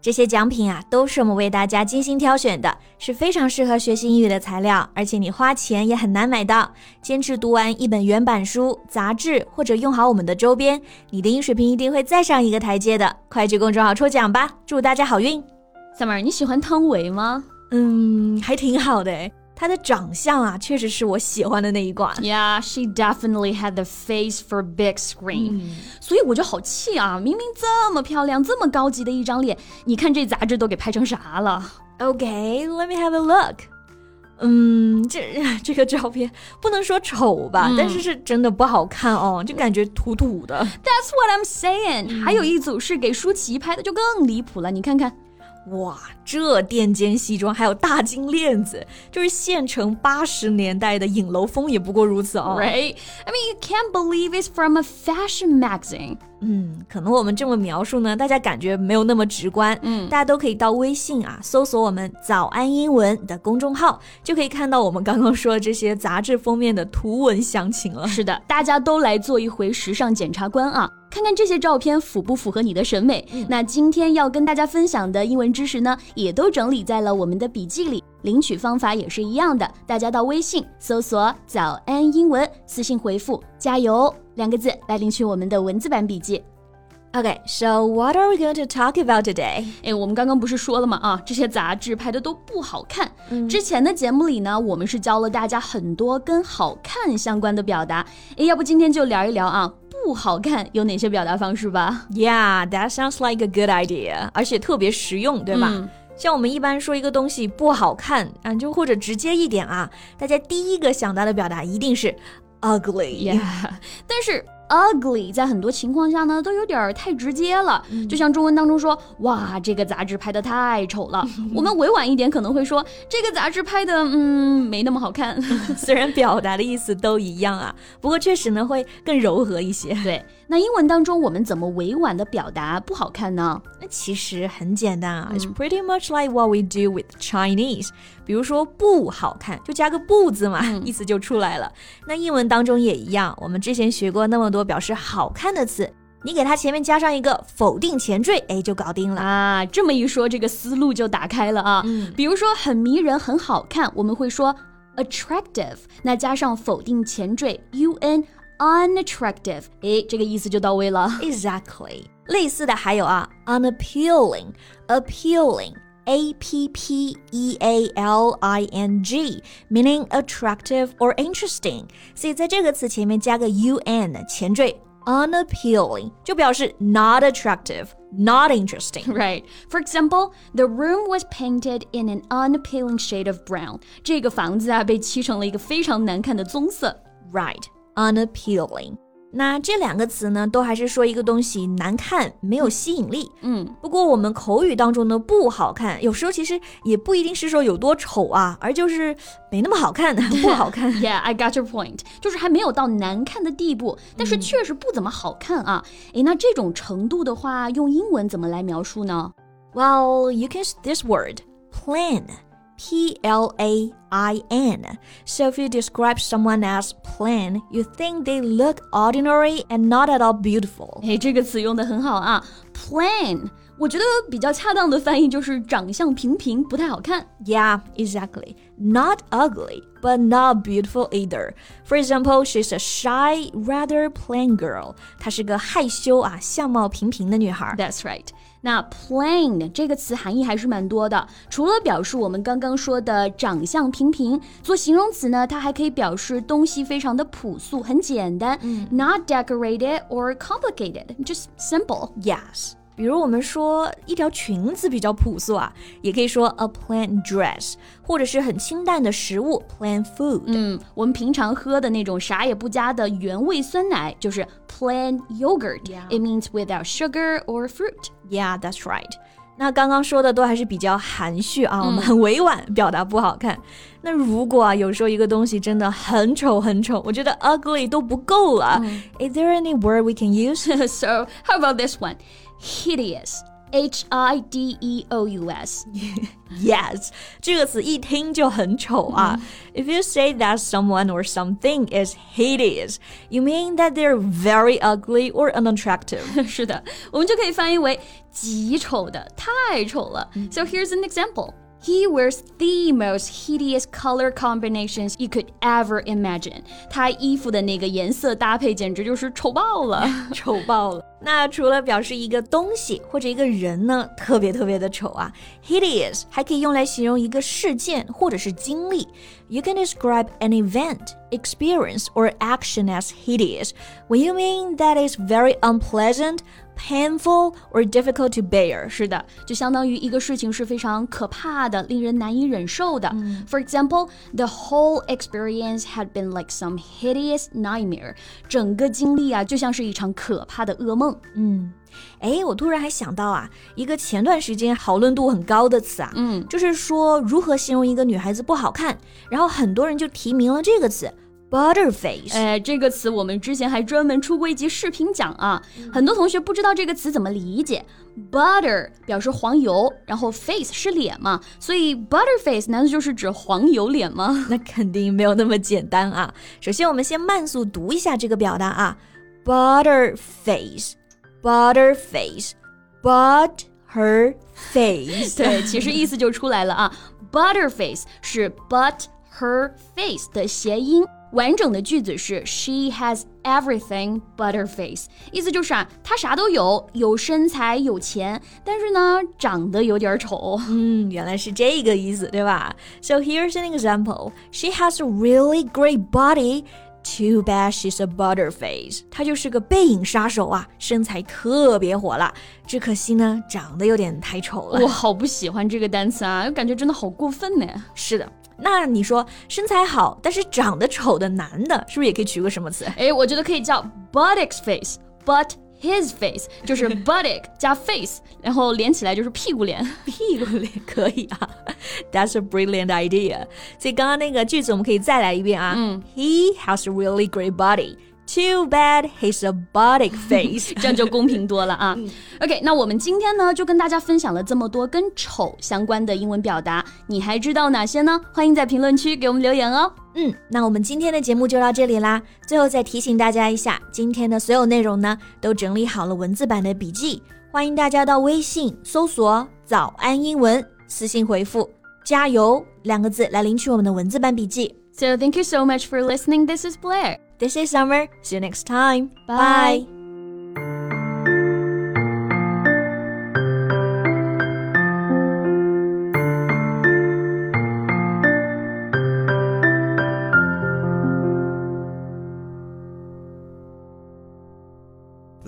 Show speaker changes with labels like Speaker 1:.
Speaker 1: 这些奖品啊，都是我们为大家精心挑选的，是非常适合学习英语的材料，而且你花钱也很难买到。坚持读完一本原版书、杂志，或者用好我们的周边，你的英语水平一定会再上一个台阶的。快去公众号抽奖吧，祝大家好运
Speaker 2: ！Summer，你喜欢汤唯吗？
Speaker 1: 嗯，还挺好的。她的长相啊，确实是我喜欢的那一挂。
Speaker 2: Yeah, she definitely had the face for big screen. 所以我就好气啊！明明这么漂亮、这么高级的一张脸，你看这杂志都给拍成啥了
Speaker 1: ？Okay, let me have a look. 嗯，这 这个照片不能说丑吧，但是是真的不好看哦，就感觉土土的。
Speaker 2: That's what I'm saying. 还有一组是给舒淇拍的，就更离谱了。你看看。
Speaker 1: 哇，这垫肩西装还有大金链子，就是现成八十年代的影楼风也不过如此哦。
Speaker 2: Right? I mean, you can't believe it's from a fashion magazine.
Speaker 1: 嗯，可能我们这么描述呢，大家感觉没有那么直观。嗯，大家都可以到微信啊，搜索我们“早安英文”的公众号，就可以看到我们刚刚说的这些杂志封面的图文详情了。
Speaker 2: 是的，大家都来做一回时尚检察官啊！看看这些照片符不符合你的审美？那今天要跟大家分享的英文知识呢，也都整理在了我们的笔记里。领取方法也是一样的，大家到微信搜索“早安英文”，私信回复“加油”两个字来领取我们的文字版笔记。
Speaker 1: Okay, so what are we going to talk about today?
Speaker 2: 哎，我们刚刚不是说了吗？啊，这些杂志拍的都不好看。嗯、之前的节目里呢，我们是教了大家很多跟好看相关的表达。哎，要不今天就聊一聊啊，不好看有哪些表达方式吧
Speaker 1: ？Yeah, that sounds like a good idea，而且特别实用，对吧？嗯、像我们一般说一个东西不好看啊，就或者直接一点啊，大家第一个想到的表达一定是 ugly。
Speaker 2: Yeah，但是。Ugly 在很多情况下呢，都有点太直接了。就像中文当中说，哇，这个杂志拍的太丑了。我们委婉一点可能会说，这个杂志拍的，嗯，没那么好看。
Speaker 1: 虽然表达的意思都一样啊，不过确实呢会更柔和一些。
Speaker 2: 对，那英文当中我们怎么委婉的表达不好看呢？
Speaker 1: 那其实很简单啊，It's pretty much like what we do with Chinese。比如说不好看，就加个不字嘛，意思就出来了。那英文当中也一样，我们之前学过那么多。表示好看的词，你给它前面加上一个否定前缀，哎，就搞定了
Speaker 2: 啊！这么一说，这个思路就打开了啊。嗯，比如说很迷人、很好看，我们会说 attractive，那加上否定前缀 un，unattractive，哎，这个意思就到位了。
Speaker 1: Exactly。类似的还有啊，unappealing，appealing。A P P E A L I N G, meaning attractive or interesting. 所以在这个词前面加个 U N 前缀 unappealing 就表示 not attractive, not interesting.
Speaker 2: Right. For example, the room was painted in an unappealing shade of brown. 这个房子啊被漆成了一个非常难看的棕色。
Speaker 1: Right. Unappealing. 那这两个词呢，都还是说一个东西难看、没有吸引力。嗯，不过我们口语当中的不好看，有时候其实也不一定是说有多丑啊，而就是没那么好看，不好看。
Speaker 2: Yeah, I got your point，就是还没有到难看的地步，但是确实不怎么好看啊。诶，那这种程度的话，用英文怎么来描述呢
Speaker 1: ？Well, you can use this word, plain. P L A I N. So if you describe someone as plain, you think they look ordinary and not at all beautiful.
Speaker 2: 哎，这个词用的很好啊，plain。我觉得比较恰当的翻译就是长相平平，不太好看。
Speaker 1: Yeah, exactly. Not ugly, but not beautiful either. For example, she's a shy, rather plain girl. 她是个害羞啊，相貌平平的女孩。
Speaker 2: That's right. 那 plain 这个词含义还是蛮多的，除了表示我们刚刚说的长相平平，做形容词呢，它还可以表示东西非常的朴素、很简单。嗯，not decorated or complicated, just simple.
Speaker 1: Yes. 比如我们说一条裙子比较朴素啊，也可以说 a plain dress，或者是很清淡的食物 plain food。
Speaker 2: 嗯，我们平常喝的那种啥也不加的原味酸奶就是 plain yogurt。It means without sugar or fruit.
Speaker 1: Yeah, that's right. 那刚刚说的都还是比较含蓄啊，我们很委婉表达不好看。那如果啊，有时候一个东西真的很丑很丑，我觉得 ugly 都不够了。Is there any word we can use?
Speaker 2: so how about this one? Hideous. H I D E O U S.
Speaker 1: Yes，这个词一听就很丑啊。If you say that someone or something is hideous, you mean that they're very ugly or unattractive.
Speaker 2: 是的，我们就可以翻译为极丑的，太丑了。So here's an example. He wears the most hideous color combinations you could ever imagine. 他衣服的那个颜色搭配简直就是丑爆了，
Speaker 1: 丑爆了。 那除了表示一个东西或者一个人呢，特别特别的丑啊，hideous 还可以用来形容一个事件或者是经历。You can describe an event, experience, or action as hideous when you mean that it's very unpleasant, painful or difficult to bear.
Speaker 2: 是的，就相当于一个事情是非常可怕的，令人难以忍受的。Mm. For example, the whole experience had been like some hideous nightmare. 整个经历啊，就像是一场可怕的噩梦。
Speaker 1: 嗯。哎，我突然还想到啊，一个前段时间讨论度很高的词啊，
Speaker 2: 嗯，
Speaker 1: 就是说如何形容一个女孩子不好看，然后很多人就提名了这个词。Butterface，
Speaker 2: 哎，这个词我们之前还专门出过一集视频讲啊，很多同学不知道这个词怎么理解。Butter 表示黄油，然后 face 是脸嘛，所以 Butterface 难道就是指黄油脸吗？
Speaker 1: 那肯定没有那么简单啊。首先，我们先慢速读一下这个表达啊 ，Butterface，Butterface，But her face，
Speaker 2: 对，其实意思就出来了啊，Butterface 是 But her face 的谐音。完整的句子是 She has everything but her face，意思就是啊，她啥都有，有身材，有钱，但是呢，长得有点丑。
Speaker 1: 嗯，原来是这个意思，对吧？So here's an example. She has a really great body. Too bad she's a butterface. 她就是个背影杀手啊，身材特别火辣，只可惜呢，长得有点太丑了。
Speaker 2: 我好不喜欢这个单词啊，感觉真的好过分呢。
Speaker 1: 是的。那你说身材好但是长得丑的男的，是不是也可以取个什么词？
Speaker 2: 哎，我觉得可以叫 buttock face，but his face 就是 buttock 加 face，然后连起来就是屁股脸，
Speaker 1: 屁股脸可以啊。That's a brilliant idea。所以刚刚那个句子我们可以再来一遍啊。
Speaker 2: 嗯
Speaker 1: ，He has a really great body。Too bad he's a body face，
Speaker 2: 这样就公平多了啊。OK，那我们今天呢就跟大家分享了这么多跟丑相关的英文表达，你还知道哪些呢？欢迎在评论区给我们留言哦。
Speaker 1: 嗯，那我们今天的节目就到这里啦。最后再提醒大家一下，今天的所有内容呢都整理好了文字版的笔记，欢迎大家到微信搜索“早安英文”，私信回复“加油”两个字来领取我们的文字版笔记。
Speaker 2: So thank you so much for listening. This is Blair.
Speaker 1: This is Summer. See you next time. Bye. Bye.